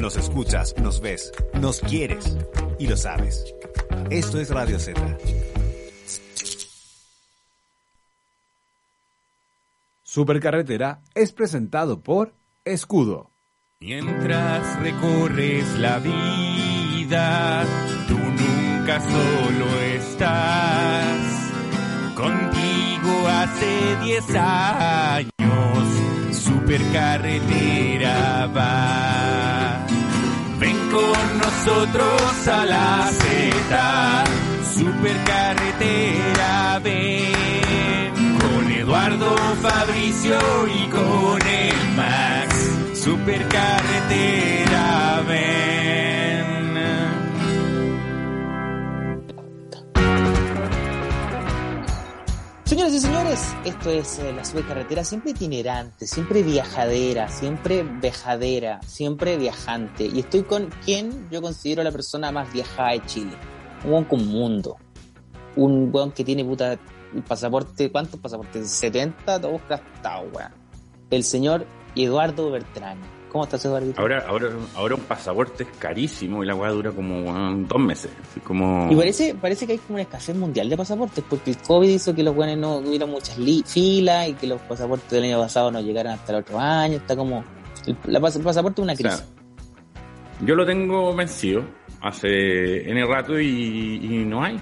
Nos escuchas, nos ves, nos quieres y lo sabes. Esto es Radio Z. Supercarretera es presentado por Escudo. Mientras recorres la vida, tú nunca solo estás. Contigo hace 10 años, supercarretera va. Con nosotros a la Z, supercarretera ven. Con Eduardo Fabricio y con el Max, supercarretera ven. Señoras y señores, esto es eh, la supercarretera siempre itinerante, siempre viajadera, siempre vejadera, siempre viajante. Y estoy con quien yo considero la persona más viajada de Chile. Un weón con mundo. Un weón que tiene puta pasaporte, ¿cuántos pasaportes? 70, todos gastados, weón. El señor Eduardo Bertrán. ¿Cómo estás, Eduardo? Ahora, ahora, ahora un pasaporte es carísimo y la weá dura como dos meses. Como... Y parece, parece que hay como una escasez mundial de pasaportes, porque el COVID hizo que los buenos no hubiera muchas filas y que los pasaportes del año pasado no llegaran hasta el otro año. Está como. El, la pas- el pasaporte es una O sea, crisis. yo lo tengo vencido hace N rato y, y no hay.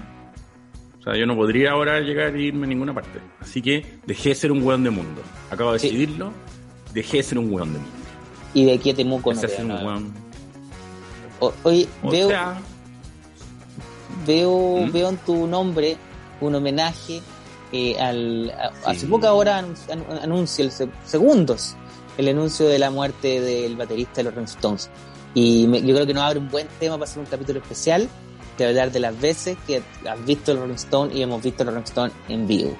O sea, yo no podría ahora llegar e irme a ninguna parte. Así que dejé de ser un weón de mundo. Acabo de Sí. decidirlo. Dejé de ser un weón de mundo. Y de aquí a Temuco no Empecé a te ser un no. weón. O- Oye, O veo, sea, veo, ¿Mm? veo en tu nombre un homenaje eh, al. a- Hace poca hora anun- anun- anuncio, el se- segundos, el anuncio de la muerte del baterista de los Rolling Stones. Y me- yo creo que nos abre un buen tema para hacer un capítulo especial de hablar de las veces que has visto los Rolling Stones y hemos visto los Rolling Stones en vivo.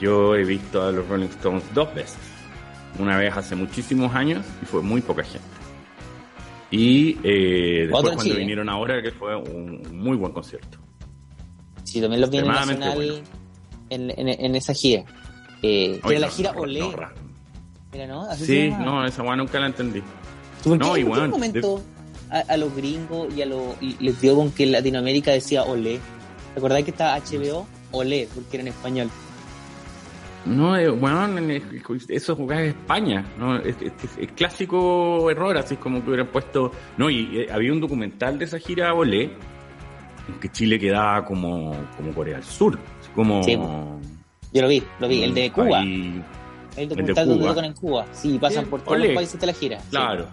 yo he visto a los Rolling Stones dos veces. Una vez hace muchísimos años y fue muy poca gente. Y eh, después cuando Chile. vinieron ahora, que fue un muy buen concierto. Sí, también los vi en el Extremadamente Nacional en, en, en esa gira. Eh, Oye, era la gira no, Olé. no, ra- Era, ¿no? Así Sí, no, esa weá nunca la entendí. ¿Por qué en bueno, momento a, a los gringos y a los les dio con que en Latinoamérica decía olé? ¿Te acordás que estaba HBO? Olé, porque era en español. No, eh, en- eso jugaba en España, ¿no? Es, es- es- es clásico error, así como que hubieran puesto... No, y eh, había un documental de esa gira Olé, en que Chile quedaba como, como Corea del Sur, como... Sí, Yo lo vi, lo vi, el de Cuba. El documental donde Cuba. tocan en Cuba. Sí, pasan Sí, por todos olé. los países de la gira. Sí. Claro.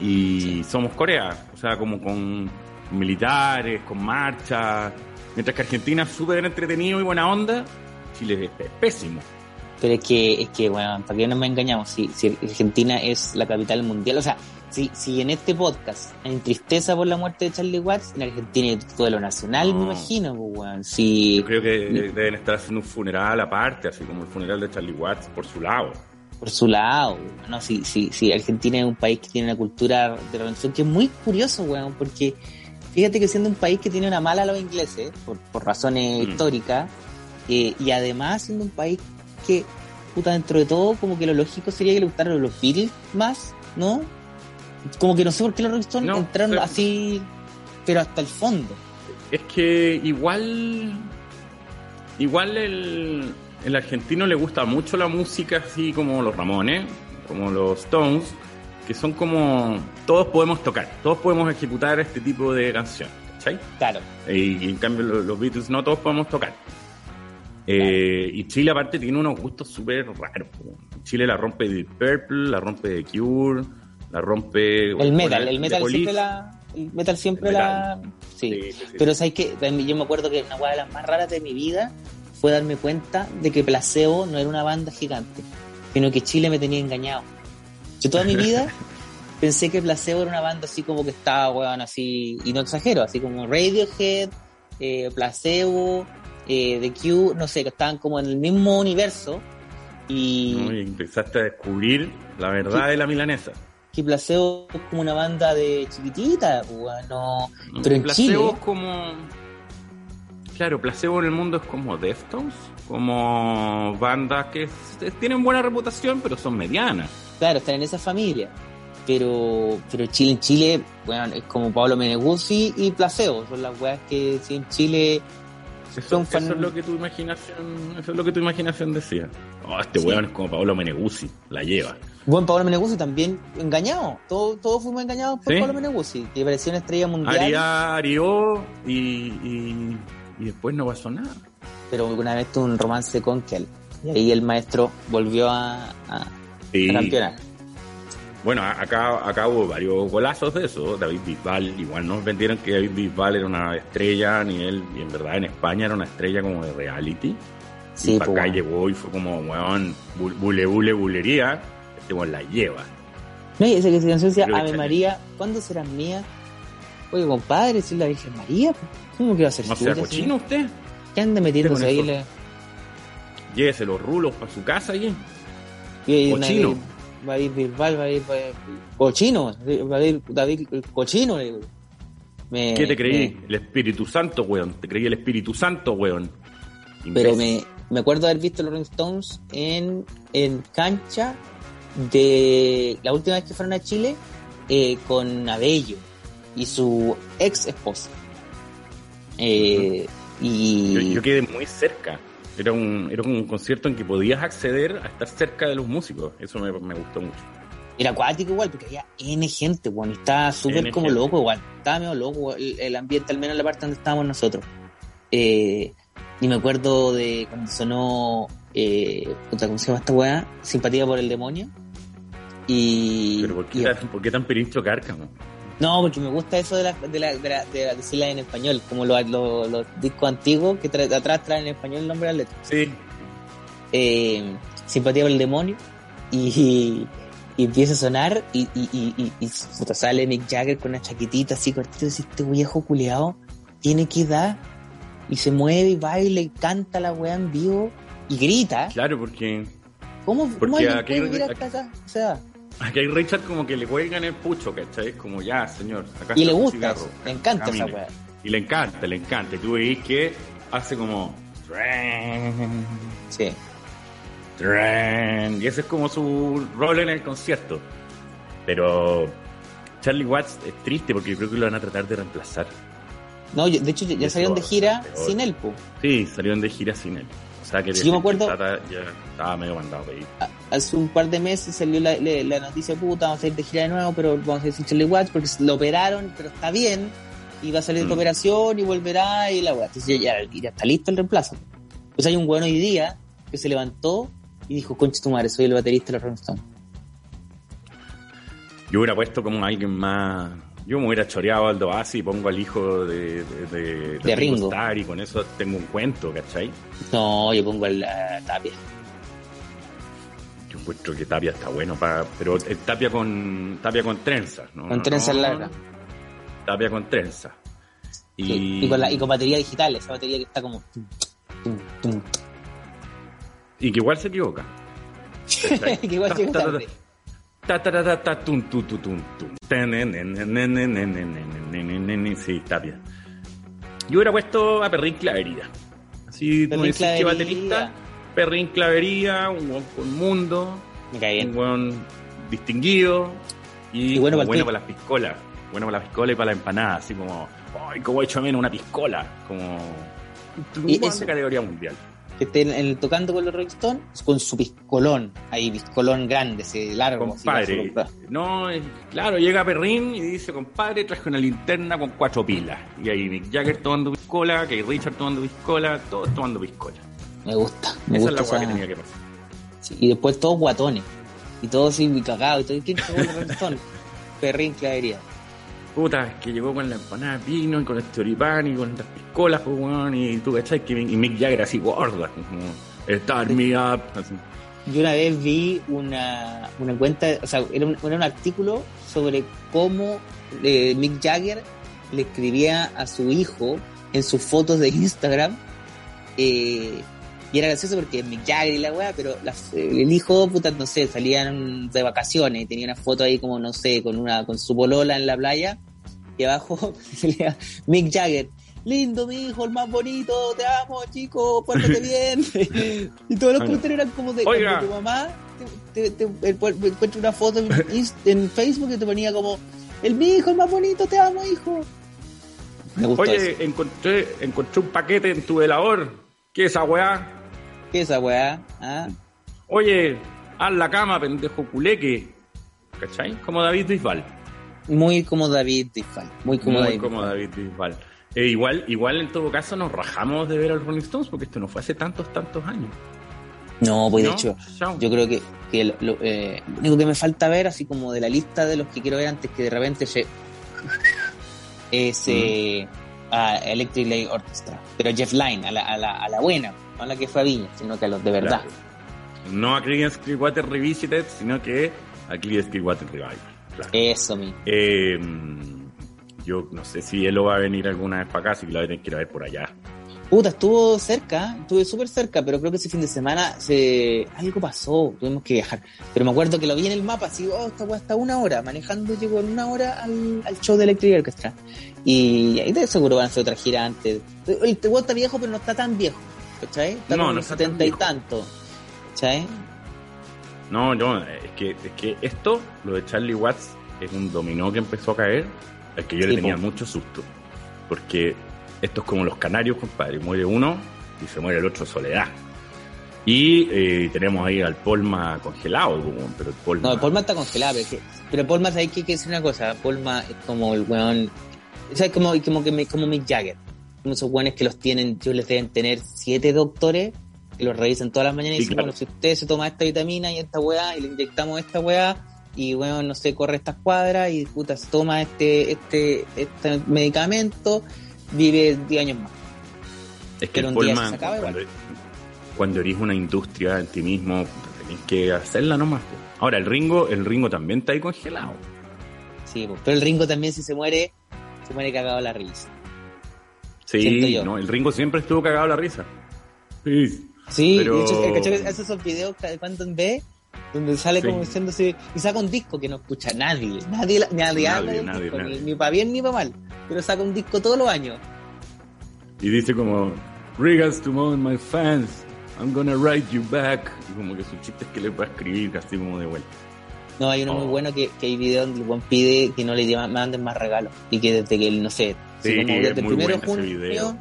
Y somos Corea, o sea, como con militares, con marchas. Mientras que Argentina es súper entretenido y buena onda, Chile es, es pésimo. Pero es que, es que, bueno, para que no me engañamos, si, si Argentina es la capital mundial, o sea, si, si en este podcast hay tristeza por la muerte de Charlie Watts, en Argentina hay duelo nacional, me No. imagino, pues, weón. Si, Yo creo que deben estar haciendo un funeral aparte, así como el funeral de Charlie Watts por su lado. por su lado, weón, no, si, si, si Argentina es un país que tiene una cultura de religión que es muy curioso, weón, porque fíjate que siendo un país que tiene una mala a los ingleses, por, por razones Mm. históricas, eh, y además siendo un país que, puta, dentro de todo, como que lo lógico sería que le gustaran los Beatles más, ¿no? Como que no sé por qué los Rolling Stones No, entraron pero- así, pero hasta el fondo. Es que igual. Igual el, el argentino le gusta mucho la música, así como los Ramones, como los Stones, que son como. Todos podemos tocar, todos podemos ejecutar este tipo de canción, ¿cachai? Claro. Y, en cambio lo- los, Beatles no todos podemos tocar. Eh, y Chile aparte tiene unos gustos súper raros. Chile la rompe Deep Purple, la rompe The Cure, la rompe... El metal, el metal siempre la. El metal siempre El la. Sí. Sí, sí, sí. Pero sabes que yo me acuerdo que una de las más raras de mi vida fue darme cuenta de que Placebo no era una banda gigante, sino que Chile me tenía engañado. Yo toda mi vida pensé que Placebo era una banda así como que estaba, weón, así, y no exagero, así como Radiohead, eh, Placebo, eh, The Cure, no sé, que estaban como en el mismo universo y ¿no? Y empezaste a descubrir la verdad de la milanesa. que Placebo es como una banda de chiquitita, weón, no, pero en placebo Chile... es como... Claro, placebo en el mundo es como Deftones, como bandas que tienen buena reputación, pero son medianas. Claro, están en esa familia. pero pero Chile en Chile, bueno, es como Pablo Meneguzzi y Placebo, son las weas que si en Chile Eso, son fan- eso es lo que tu imaginación, eso es lo que tu imaginación decía. Oh, este Sí. weón es como Pablo Meneguzzi, la lleva. Bueno, Pablo Meneguzzi también engañado. Todos todos fuimos engañados por ¿Sí? Pablo Meneguzzi, que parecía una estrella mundial. Aria, arió y, y, y después no pasó nada. Pero una vez tuvo un romance con Kel. Y ahí el maestro volvió a, a, Sí. a campeonar. Bueno, acá, acá hubo varios golazos de eso. David Bisbal, igual nos vendieron que David Bisbal era una estrella a nivel, y en verdad en España era una estrella como de reality. Sí, y para pues, acá bueno. llegó y fue como, weón, bu- bule, bule, bulería. Este weón la lleva. No, y esa que se canción decía Ave María, ¿cuándo serás mía? Oye, compadre, si es la Virgen María, pues, ¿cómo que va a ser No sea cochino usted. ¿Qué anda metiéndose ahí? Le... Llévese los rulos para su casa y Cochino. Va a ir Bisbal, va a ir, va a ir- cochino, va a ir David el cochino. Me- ¿Qué te creí? me- El Espíritu Santo, weón. Te creí el Espíritu Santo, weón. pero me, me acuerdo haber visto los Rolling Stones en, en cancha de la última vez que fueron a Chile eh, con Abello y su ex esposa. Eh, y Yo, yo quedé muy cerca. Era un, era un concierto en que podías acceder a estar cerca de los músicos. Eso me, me gustó mucho. era acuático igual, porque había N gente, bueno, y estaba súper como gente. loco igual. Estaba medio loco el, el ambiente, al menos en la parte donde estábamos nosotros. Eh, y me acuerdo de cuando sonó, eh, ¿cómo se llama esta weá? Simpatía por el demonio. Y, Pero ¿por qué, y- tan, ¿por qué tan cárcamo? No, porque me gusta eso de, la, de, la, de, la- de la- decirla en español, como los, los, los discos antiguos que tra- atrás traen en español el nombre de la letra. Sí. eh, Simpatía por el demonio y, y empieza a sonar y, y, y, y- y, puta, sale Mick Jagger con una chaquetita así cortita y dice, este viejo culeado tiene que dar y se mueve y baila y canta la weá en vivo y grita. Claro, porque ¿Cómo, cómo Porque alguien aquí- puede vivir aquí- hasta esa, esa edad? Aquí hay Richard como que le cuelgan el pucho, ¿cachai? Como ya, señor. Acá Y le gusta cigarro, eso, le encanta esa camine". weá. Y le encanta, le encanta. Y tú veis que hace como... Sí. Y ese es como su rol en el concierto. Pero Charlie Watts es triste porque yo creo que lo van a tratar de reemplazar. No, de hecho ya, salieron de gira sin él, po. Sí, salieron de gira sin él. Sea que Sí, yo me acuerdo- ya estaba medio mandado pedir. Hace un par de meses salió la, la- la noticia, puta, vamos a ir de gira de nuevo, pero vamos a ir sin Charlie Watts porque lo operaron, pero está bien, y va a salir de Mm. operación y volverá y la weá. Entonces ya, ya está listo el reemplazo. Pues hay un bueno hoy día que se levantó y dijo, concha tu madre, soy el baterista de los Rolling Stones. Yo hubiera puesto como alguien más. Yo me hubiera choreado al Doasi y pongo al hijo de, de, de- De Ringo. Y con eso tengo un cuento, ¿cachai? No, yo pongo a la Tapia. Yo encuentro que Tapia está bueno para. Pero es Tapia con. Tapia con trenzas, ¿no? Con No, trenzas no, largas. Tapia con trenzas. Y, Sí, Y, con la, y con batería digital, esa batería que está como... tum, tum, tum. y que igual se equivoca. que igual llega ta, ta, tarde. Sí, está bien. Yo hubiera puesto a Perrin Clavería. Así como decís que baterista, Perrin Clavería, un buen con mundo, un buen distinguido y, bueno, para, las piscolas. Bueno para las piscolas y para la empanada, así como, ay, como he hecho a menos una piscola, como un eso, de categoría mundial que esté en tocando con los Rolling Stones con su piscolón, ahí piscolón grande, ese largo. así, Compadre, largo. no, es- claro, llega Perrin y dice, compadre, traje una linterna con cuatro pilas. Y ahí Mick Jagger tomando piscola, que Richard tomando piscola, todos tomando piscola. Me gusta, me Esa es gusta la hueá que esa- tenía que pasar. sí, Y después todos guatones. Y todos así cagados. Y todo, ¿Quién los Rolling Stones? Perrín clavería. Puta, que llegó con la empanada de pino y con el choripán y con las piscolas, pues, weón, y tú, ¿cachai? Que, y Mick Jagger así gorda, como, Start me up, así. Yo una vez vi una, una cuenta, o sea, era un, era un artículo sobre cómo eh, Mick Jagger le escribía a su hijo en sus fotos de Instagram. eh, y era gracioso porque Mick Jagger y la weá, pero el hijo, puta, no sé, salían de vacaciones y tenía una foto ahí como, no sé, con una con su polola en la playa. Y abajo salía Mick Jagger. Lindo, mi hijo, el más bonito, te amo, chico, pórtate bien. y todos los comentarios eran como de Oiga. tu mamá te, te- te- encuentro una foto en, Facebook que te ponía como, el mi hijo, el más bonito, te amo, hijo. Me gustó eso. Oye, encontré, encontré un paquete en tu velador. ¿Qué es esa weá? ¿Qué es esa weá? ¿Ah? Oye, haz la cama, pendejo culeque. ¿Cachai? Como David Bisbal. Muy como David Bisbal. Muy como Muy David. como David Bisbal. Eh, igual, igual en todo caso nos rajamos de ver a los Rolling Stones porque esto no fue hace tantos, tantos años. No, pues de hecho, Chao. yo creo que, que lo, lo- eh, lo único que me falta ver, así como de la lista de los que quiero ver antes que de repente se. es eh, a Electric Light Orchestra. Pero Jeff Lynne, a la, a la, a la buena, no a la que fue a Viña, sino que a los de verdad. Claro. No a Creedence Clearwater Revisited, sino que a Creedence Clearwater Revival. Claro. Eso mismo. Eh, yo no sé si él lo va a venir alguna vez para acá, así que lo voy a tener que ir a ver por allá. Puta, estuvo cerca, estuve súper cerca, pero creo que ese fin de semana se algo pasó, tuvimos que viajar. Pero me acuerdo que lo vi en el mapa, así, oh, esta weá está una hora, manejando llegó en una hora al, al show de Electric Orchestra. Y ahí de seguro van a hacer otra gira antes. El weón está viejo, pero no está tan viejo, ¿cachai? No, en no setenta y tanto, ¿cachai? No, no, es que, es que esto, lo de Charlie Watts, es un dominó que empezó a caer, es que yo le tenía po. mucho susto. Porque esto es como los canarios, compadre. Muere uno y se muere el otro soledad. Y eh, tenemos ahí al Polma congelado, pero el Polma... No, Polma está congelado, pero, es que, pero Polma, hay que, que decir una cosa, Polma es como el weón, o sea, es como, como, que me- como Mick Jagger, esos weones que los tienen, yo les deben tener siete doctores, que los revisan todas las mañanas y Sí, dicen, claro. bueno, si usted se toma esta vitamina y esta weá, y le inyectamos esta weá, y weón, no sé, corre estas cuadras, y puta, se toma este, este, este medicamento, vive 10 años más. Es que Pero el Polman, se acaba cuando, cuando eres una industria en ti mismo, tenés que hacerla nomás. Ahora, el Ringo, el Ringo también está ahí congelado. Sí, pero el Ringo también si se muere, se muere cagado la risa. Sí, no, el Ringo siempre estuvo cagado a la risa. Sí. Sí, Pero- de hecho, ¿cachai? hace esos videos en B donde sale Sí. como diciéndose y saca un disco que no escucha nadie, nadie, nadie, habla del nadie, disco, nadie. Ni, ni para bien ni para mal, pero saca un disco todos los años. Y dice como, Regards to all my fans, I'm gonna write you back. Y como que sus chistes que le va a escribir casi como de vuelta. No, hay uno muy Oh. bueno que, que hay videos donde el Juan pide que no le manden más regalos y que desde que él, no sé, Sí, si como es desde el primero de junio,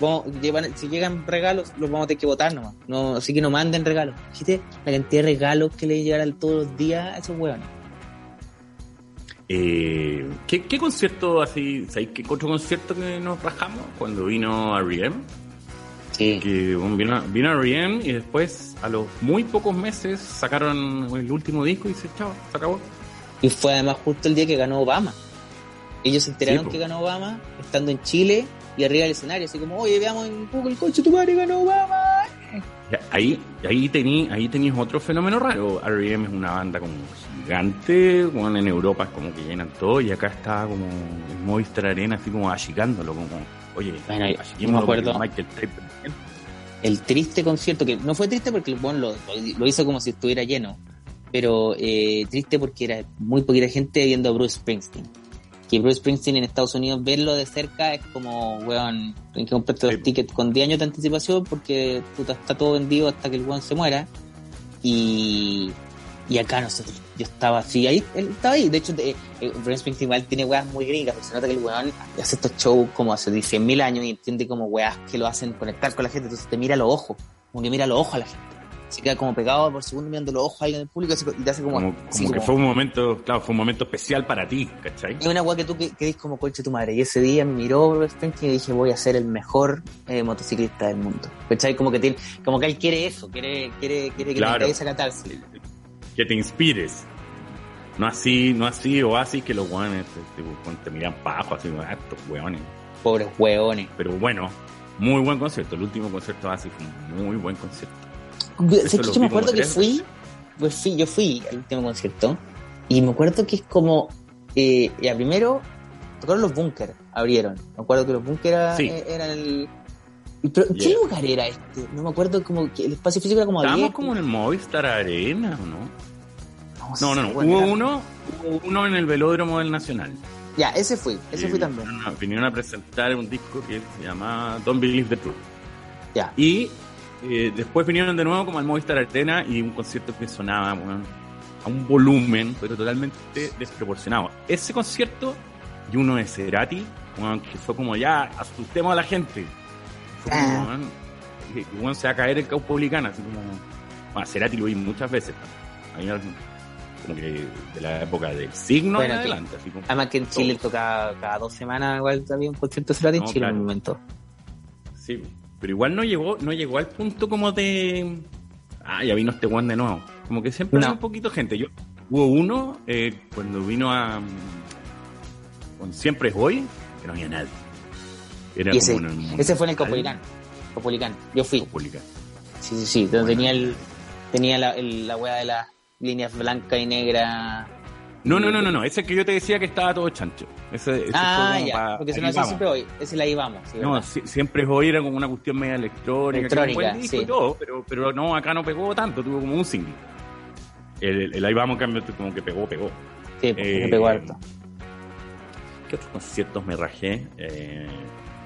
vamos- llevan- si llegan regalos, los vamos a tener que votar nomás. No, así que no manden regalos. Fíjate la cantidad de regalos que le llegarán todos los días a esos hueones. Eh, ¿qué, ¿Qué concierto así, ¿sabéis qué otro concierto que nos rajamos? Cuando vino R.E.M. Sí. que vino, vino R.E.M. y después a los muy pocos meses sacaron el último disco y se chao, se acabó. Y fue además justo el día que ganó Obama. Ellos se enteraron Sí, que ganó Obama estando en Chile y arriba del escenario, así como, oye, veamos en Google, coche, tu madre ganó Obama. Ahí, ahí tení, ahí tenías otro fenómeno raro. R.E.M. es una banda como gigante, bueno, en Europa es como que llenan todo y acá está como Movistar Arena así como achicándolo, como, oye, Bueno, yo me acuerdo- Michael. El triste concierto, que no fue triste porque el buen lo, lo- lo hizo como si estuviera lleno, pero eh, triste porque era muy poquita gente viendo a Bruce Springsteen. Que Bruce Springsteen en Estados Unidos, verlo de cerca es como, weón, tienes que comprarte Sí. los tickets con 10 años de anticipación porque puta, está todo vendido hasta que el weón se muera. Y, y acá nosotros, yo estaba así, ahí, él estaba ahí. De hecho, de- eh, Bruce Springsteen igual tiene weas muy gringas, porque se nota que el weón hace estos shows como hace 100.000 años y entiende como weas que lo hacen conectar con la gente, entonces te mira a los ojos, como que mira a los ojos a la gente. Se queda como pegado por segundo mirando los ojos a alguien del público y te hace como... Como, así como que como- fue un momento, claro, fue un momento especial para ti, ¿cachai? es una weá que tú que, que como coche tu madre. Y ese día me miró y dije, voy a ser el mejor eh, motociclista del mundo. ¿Cachai? Como que, tiene, como que él quiere eso, quiere, quiere, quiere que Claro. le esa catarsis. que te inspires. No así, no así o así que los weones te, te- te miran abajo, así ah, estos weones. Pobres hueones. Pero bueno, muy buen concierto. El último concierto así fue un muy buen concierto. ¿Sabes Eso que yo me acuerdo que fui, pues fui, yo fui al último concierto y me acuerdo que es como, eh, ya primero, tocaron los bunkers, abrieron. Me acuerdo que los bunkers era, Sí. eh, eran el... Pero, ¿qué Yeah. lugar era este? No me acuerdo como que el espacio físico era como Estábamos abierto. como en el Movistar Arena, ¿o no? No, no, no. sé, bueno, Hubo uno, hubo uno en el velódromo del Nacional. Ya, ese fui, ese fui también. Vinieron a, vinieron a presentar un disco que se llama Don't Believe the Truth. Ya. Y eh, después vinieron de nuevo como al Movistar Arena y un concierto que sonaba a un volumen, pero totalmente desproporcionado. Ese concierto y uno de Cerati, weón, que fue como ya, asustemos a la gente. Fue como, Ah. que- que, se va a caer el Caupolicán, así como... Bueno, Cerati lo vi muchas veces. Algo como que de la época del signo Bueno, en que- adelante, así como... Además que en Chile tocaba cada dos semanas, igual había un concierto de Cerati en No, Chile en un momento. Sí, pero igual no llegó, no llegó al punto como de. Ah, ya vino este one de nuevo. Como que siempre No. un poquito gente. Yo, hubo uno eh, cuando vino a. Con Siempre es hoy, que no había nadie. Era Y ese, como en el ese fue en el Copolicán. Copolicán. Yo fui. Copolicán. Sí, sí, sí. Donde tenía el, tenía la, el- la de las líneas blanca y negra. No, no, no, no, no. Ese que yo te decía que estaba todo chancho. Ese, ese Ah, ya. porque si no, ese siempre hoy. Ese la íbamos. Sí, No, si- siempre es hoy era como una cuestión media electrónica, que Electrónica, disco sí. y todo, pero, pero no, acá no pegó tanto, tuvo como un single. El, el ahí vamos, en cambio, como que pegó, pegó. Sí, porque Eh, pegó harto. ¿Qué otros conciertos me rajé? Eh,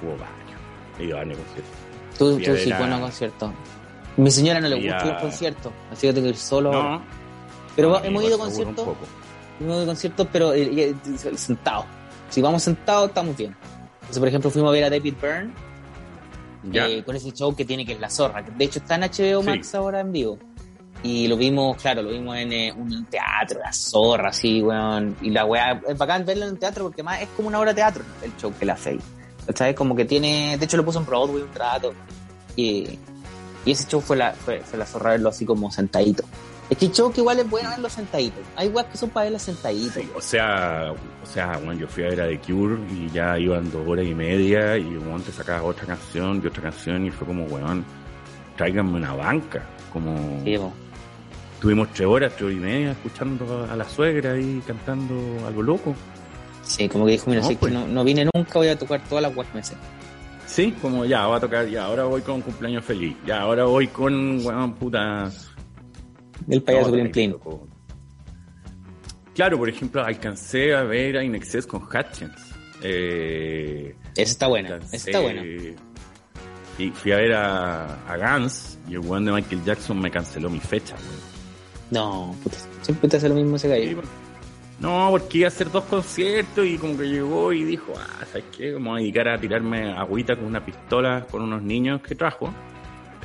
hubo varios. He ido a varios conciertos. Tú, tú sí, buenos conciertos. Mi señora no le fui gustan a- los conciertos, así que tengo que ir solo. No. Pero no, hemos ido a conciertos, a conciertos, pero eh, eh, sentados. Si vamos sentados, estamos bien. Entonces, por ejemplo, fuimos a ver a David Byrne Ya. eh, con ese show que tiene que es La Zorra. De hecho, está en HBO Sí. Max ahora en vivo. Y lo vimos, claro, lo vimos en eh, un teatro, La Zorra, así, weón. Y la weá, es bacán verlo en un teatro porque más es como una obra de teatro el show que la hace. ¿Sabes? Como que tiene, de hecho lo puso en Broadway un rato. Y, y ese show fue la, fue, fue la zorra verlo así como sentadito. Es que que igual es bueno verlo sentadito. Hay weas que son para verlo sentadito. Sí, o sea, o sea, bueno, yo fui a ver a The Cure y ya iban dos horas y media y un te sacaba otra canción y otra canción y fue como, weón, tráiganme una banca. Como Sí, tuvimos tres horas, tres horas y media escuchando a la suegra ahí cantando algo loco. Sí, como que dijo, mira, No, si es pues. que no, no vine nunca, voy a tocar todas las weas que me sé. Sí, como ya, va a tocar, ya, ahora voy con cumpleaños feliz, ya, ahora voy con, weón, putas. El payaso No, Plin. tocó. Claro, por ejemplo, alcancé a ver a Inexcess con Hutchins. Eh, Esa está buena, alcancé- esa está buena. Fui, fui a ver a, a Guns y el weón de Michael Jackson me canceló mi fecha, weón. No, puta, siempre te hace lo mismo ese gallo. No, porque iba a hacer dos conciertos y como que llegó y dijo, ah, ¿sabes qué? Vamos a dedicar a tirarme agüita con una pistola con unos niños que trajo.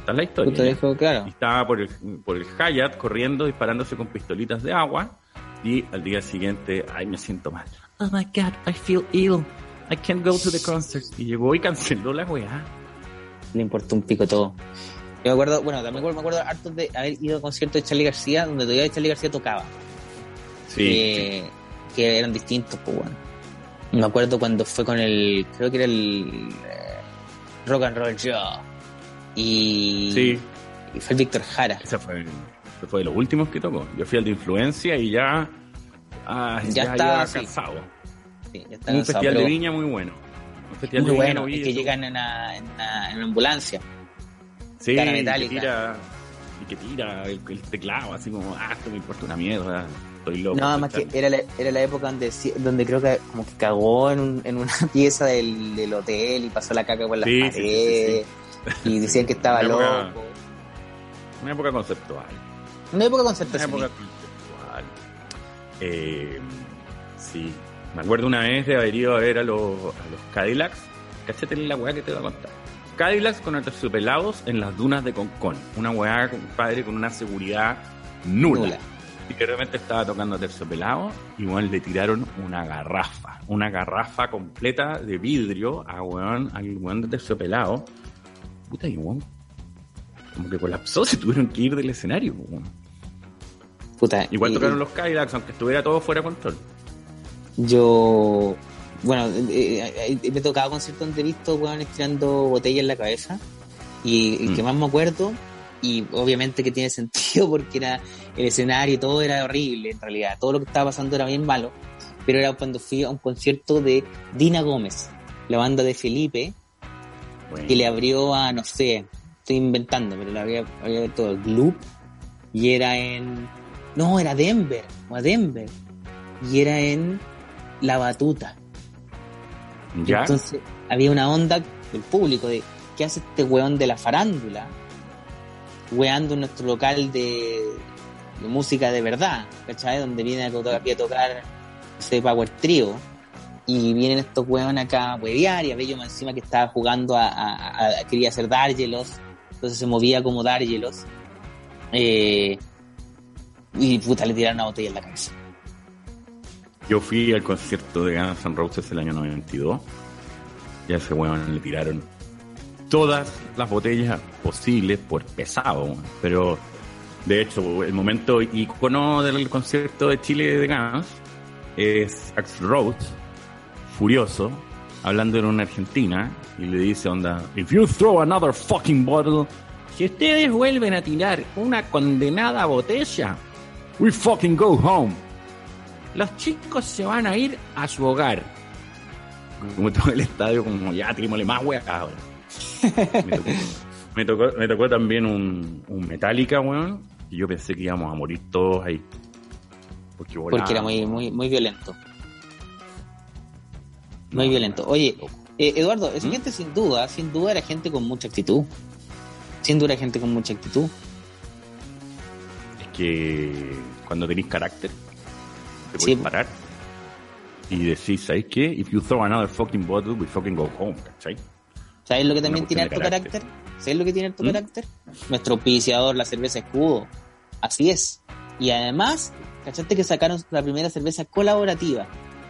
Esta es la historia. Claro. Estaba por el, por el Hyatt corriendo, disparándose con pistolitas de agua. Y al día siguiente, ay, me siento mal. Oh my god, I feel ill. I can't go to the concert. Y llegó y canceló la weá. Le importó un pico todo. Yo me acuerdo, bueno, también me acuerdo harto de haber ido a conciertos de Charlie García, donde todavía Charlie García tocaba. Sí. que, que eran distintos, pues bueno. Me acuerdo cuando fue con el, creo que era el eh, Rock and Roll Joe. Y, Sí, y fue el Víctor Jara. ese fue, ese fue de los últimos que tocó. Yo fui al de influencia y ya. ah, Ya ya, estaba estaba cansado. Sí, ya está Un cansado, festival de viña muy bueno. Un festival muy de viña bueno, no vi y que llegan en una, en una, en una ambulancia. Sí, cara y que tira, y que tira el, el teclado, así como, ah, esto me importa una mierda, estoy loco. No, más que era la, era la época donde, sí- donde creo que como que cagó en, un- en una pieza del, del hotel y pasó la caca por las Sí, sí, sí, paredes. Y decían que estaba Una época- loco. Una época conceptual. Una época Una concertacionista. época conceptual. Eh, sí, me acuerdo una vez de haber ido a ver a los, a los Cadillacs. Cáchate la weá que te voy a contar. Cadillacs con aterciopelados en las dunas de Concón. Una weá, compadre, con una seguridad nula. Nula. Y que de repente estaba tocando terciopelado, igual le tiraron una garrafa, una garrafa completa de vidrio a weón, al weón de terciopelado. Puta, y weón, como que colapsó, se tuvieron que ir del escenario, weón. Puta, Igual y- tocaron los Cadillacs, aunque estuviera todo fuera de control. Yo, bueno, eh, eh, me tocaba conciertos donde he visto weones tirando botellas en la cabeza. Y el que Mm. más me acuerdo, y obviamente que tiene sentido porque era el escenario y todo era horrible en realidad. Todo lo que estaba pasando era bien malo. Pero era cuando fui a un concierto de Dina Gómez, la banda de Felipe, Bueno, que le abrió a, no sé, estoy inventando, pero le había, había abierto el Gloop y era en, no, era Denver, o a Denver, y era en La Batuta. ¿Ya? Entonces había una onda del público de, ¿qué hace este weón de la farándula weando en nuestro local de, de música de verdad, ¿cachai? Donde viene a tocar, a tocar ese Power Trio. Y vienen estos weones acá a huevear y a Bello más encima que estaba jugando a, quería hacer Dargelos, entonces se movía como Dargelos. Eh, y puta, le tiraron una botella en la cabeza. Yo fui al concierto de Guns N' Roses el año 92 y a ese weón le tiraron todas las botellas posibles por pesado, pero de hecho el momento icono del concierto de Chile de Guns es Axl Rose furioso hablando en una argentina y le dice onda if you throw another fucking bottle si ustedes vuelven a tirar una condenada botella we fucking go home los chicos se van a ir a su hogar. Como todo el estadio, como ya tirémosle más wea acá, weón. Me tocó, me tocó, me tocó también un, un Metallica, weón. Y yo pensé que íbamos a morir todos ahí. Porque, Porque era muy, muy, muy violento. Muy violento. Oye, eh, Eduardo, esa ¿Mm? gente sin duda, sin duda era gente con mucha actitud. Sin duda era gente con mucha actitud. Es que cuando tenéis carácter, te Sí. puedes parar y decís, ¿sabes qué? If you throw another fucking bottle, we fucking go home, ¿cachai? ¿Sabes lo que también tiene de carácter? carácter. ¿Sabes lo que tiene alto ¿Mm? carácter? Nuestro auspiciador, la cerveza escudo. Así es. Y además, ¿cachaste que sacaron la primera cerveza colaborativa?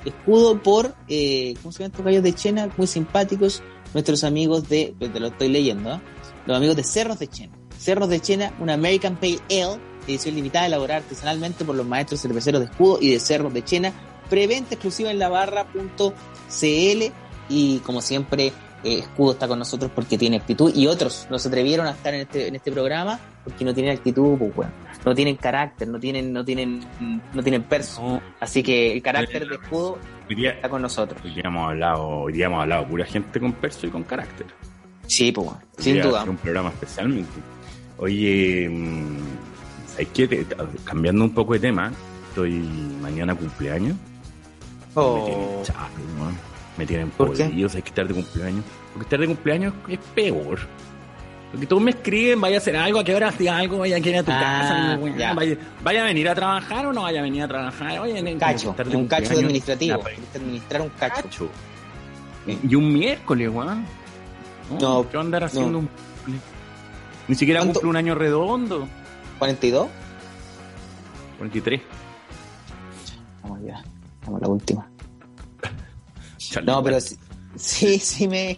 Escudo por, eh, ¿cómo se llaman estos gallos de Chena? Muy simpáticos. Nuestros amigos de, pues, te lo estoy leyendo, ¿ah? Los amigos de Cerros de Chena. Cerros de Chena, una American Pale Ale, edición limitada elaborada artesanalmente por los maestros cerveceros de Escudo y de Cerros de Chena. Preventa exclusiva en la barra.cl y como siempre eh, Escudo está con nosotros porque tiene actitud y otros no se atrevieron a estar en este, en este programa porque no tienen actitud, pues bueno, no tienen carácter, no tienen, no tienen, no tienen perso. No, Así que el carácter de Escudo día, está con nosotros. hoy día hemos hablado, hoy día hemos hablado pura gente con perso y con carácter. Sí, pues sin duda. un programa especialmente. Oye, mm, ¿sabes qué? Cambiando un poco de tema, estoy mañana cumpleaños. Me tienen chato, weón. Me tienen podrido, ¿sabes qué estar de cumpleaños? Porque estar de cumpleaños es peor. Porque todos me escriben, vaya a hacer algo, a qué hora hacía algo, vaya a ir a tu Ah, casa, vaya, vaya a venir a trabajar o no vaya a venir a trabajar. Oye, en- Cacho, de un cacho administrativo. que administrar un cacho. cacho. Y un miércoles, weón. No, No, ¿Qué andar haciendo no. un Ni siquiera ¿Cuánto? cumple un año redondo. 42. 23. Vamos ya, vamos a la última. No, pero sí, sí me,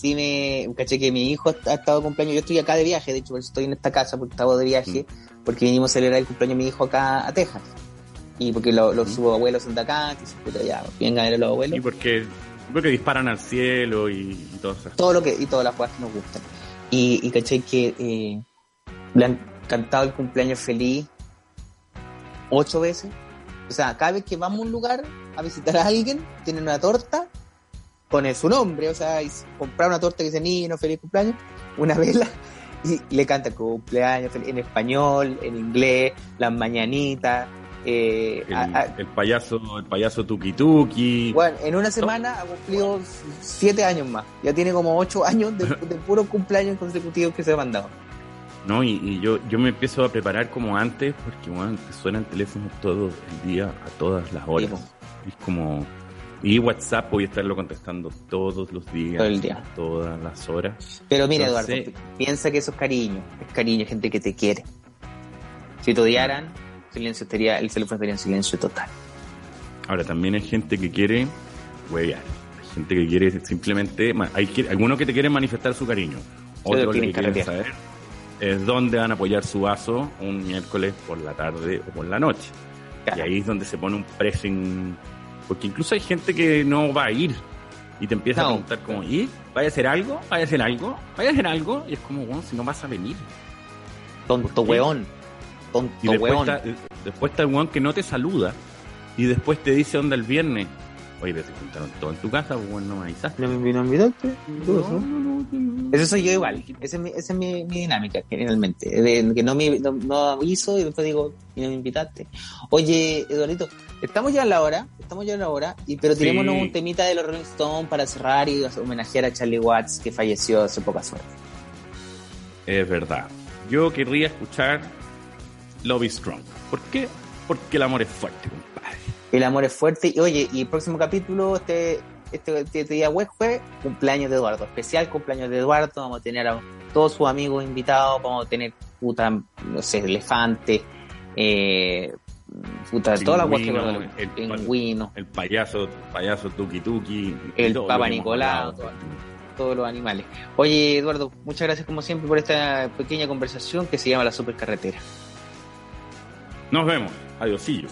sí me, caché que mi hijo ha estado de cumpleaños. Yo estoy acá de viaje, de hecho, estoy en esta casa porque estaba de viaje, porque vinimos a celebrar el cumpleaños de mi hijo acá a Texas. Y porque lo- los Mm. sus abuelos son de acá, que se puta ya, vengan a los abuelos. Sí, porque, porque disparan al cielo y, y todo eso. todo lo que y todas las cosas que nos gustan y, y caché que eh, le han cantado el cumpleaños feliz ocho veces o sea cada vez que vamos a un lugar a visitar a alguien tienen una torta con el- su nombre o sea y comprar una torta que dice niño feliz cumpleaños una vela y le canta cumpleaños en español en inglés las mañanitas eh, El, a- a- el payaso, el payaso Tuki Tuki. bueno, en una semana ha cumplido siete años más. Ya tiene como ocho años de, de puros cumpleaños consecutivos que se ha mandado. ¿no? Y, y yo, yo me empiezo a preparar como antes, porque bueno, te suena el teléfono todo el día, a todas las horas. Sí, Es como. Y WhatsApp voy a estarlo contestando todos los días, Todo el día. todas las horas. Pero mira, Entonces- Eduardo, piensa que eso es cariño. Es cariño, gente que te quiere. Si te odiaran, silencio estaría, el teléfono estaría en silencio total. Ahora, también hay gente que quiere huevear. Hay gente que quiere simplemente. Hay que- algunos que te quieren manifestar su cariño. Otros que quieren saber es dónde van a apoyar su vaso un miércoles por la tarde o por la noche. Y ahí es donde se pone un pressing. Porque incluso hay gente que no va a ir. Y te empieza No. a preguntar como, ¿y? ¿Vaya a hacer algo? ¿Vaya a hacer algo? ¿Vaya a hacer algo? Y es como, bueno, si no vas a venir. Tonto weón. Y Tonto después weón. está, después está el weón que no te saluda. Y después te dice onda el viernes. Oye, pero te juntaron todo en tu casa, pues bueno, no me avisaste. ¿No me vino a invitarte? No, no, no, no. Eso soy yo igual. Esa es mi, esa es mi, mi dinámica, generalmente. De que no me no, no aviso y después digo, y no me invitaste. Oye, Eduardito, estamos ya en la hora, estamos ya en la hora, y, pero Sí. tirémonos un temita de los Rolling Stones para cerrar y homenajear a Charlie Watts, que falleció hace pocas horas. Es verdad. yo querría escuchar Love is Strong. ¿Por qué? Porque el amor es fuerte, compadre. El amor es fuerte. Y oye, y el próximo capítulo, este, este, este día web fue cumpleaños de Eduardo. Especial cumpleaños de Eduardo. Vamos a tener a todos sus amigos invitados. Vamos a tener, puta, no sé, elefantes. Eh, puta, todas las cosas que el, pingüino. El payaso, payaso tuki tuki. El Papa Nicolau. Todos los animales. Oye, Eduardo, muchas gracias como siempre por esta pequeña conversación que se llama La Supercarretera. Nos vemos. Adiosillo.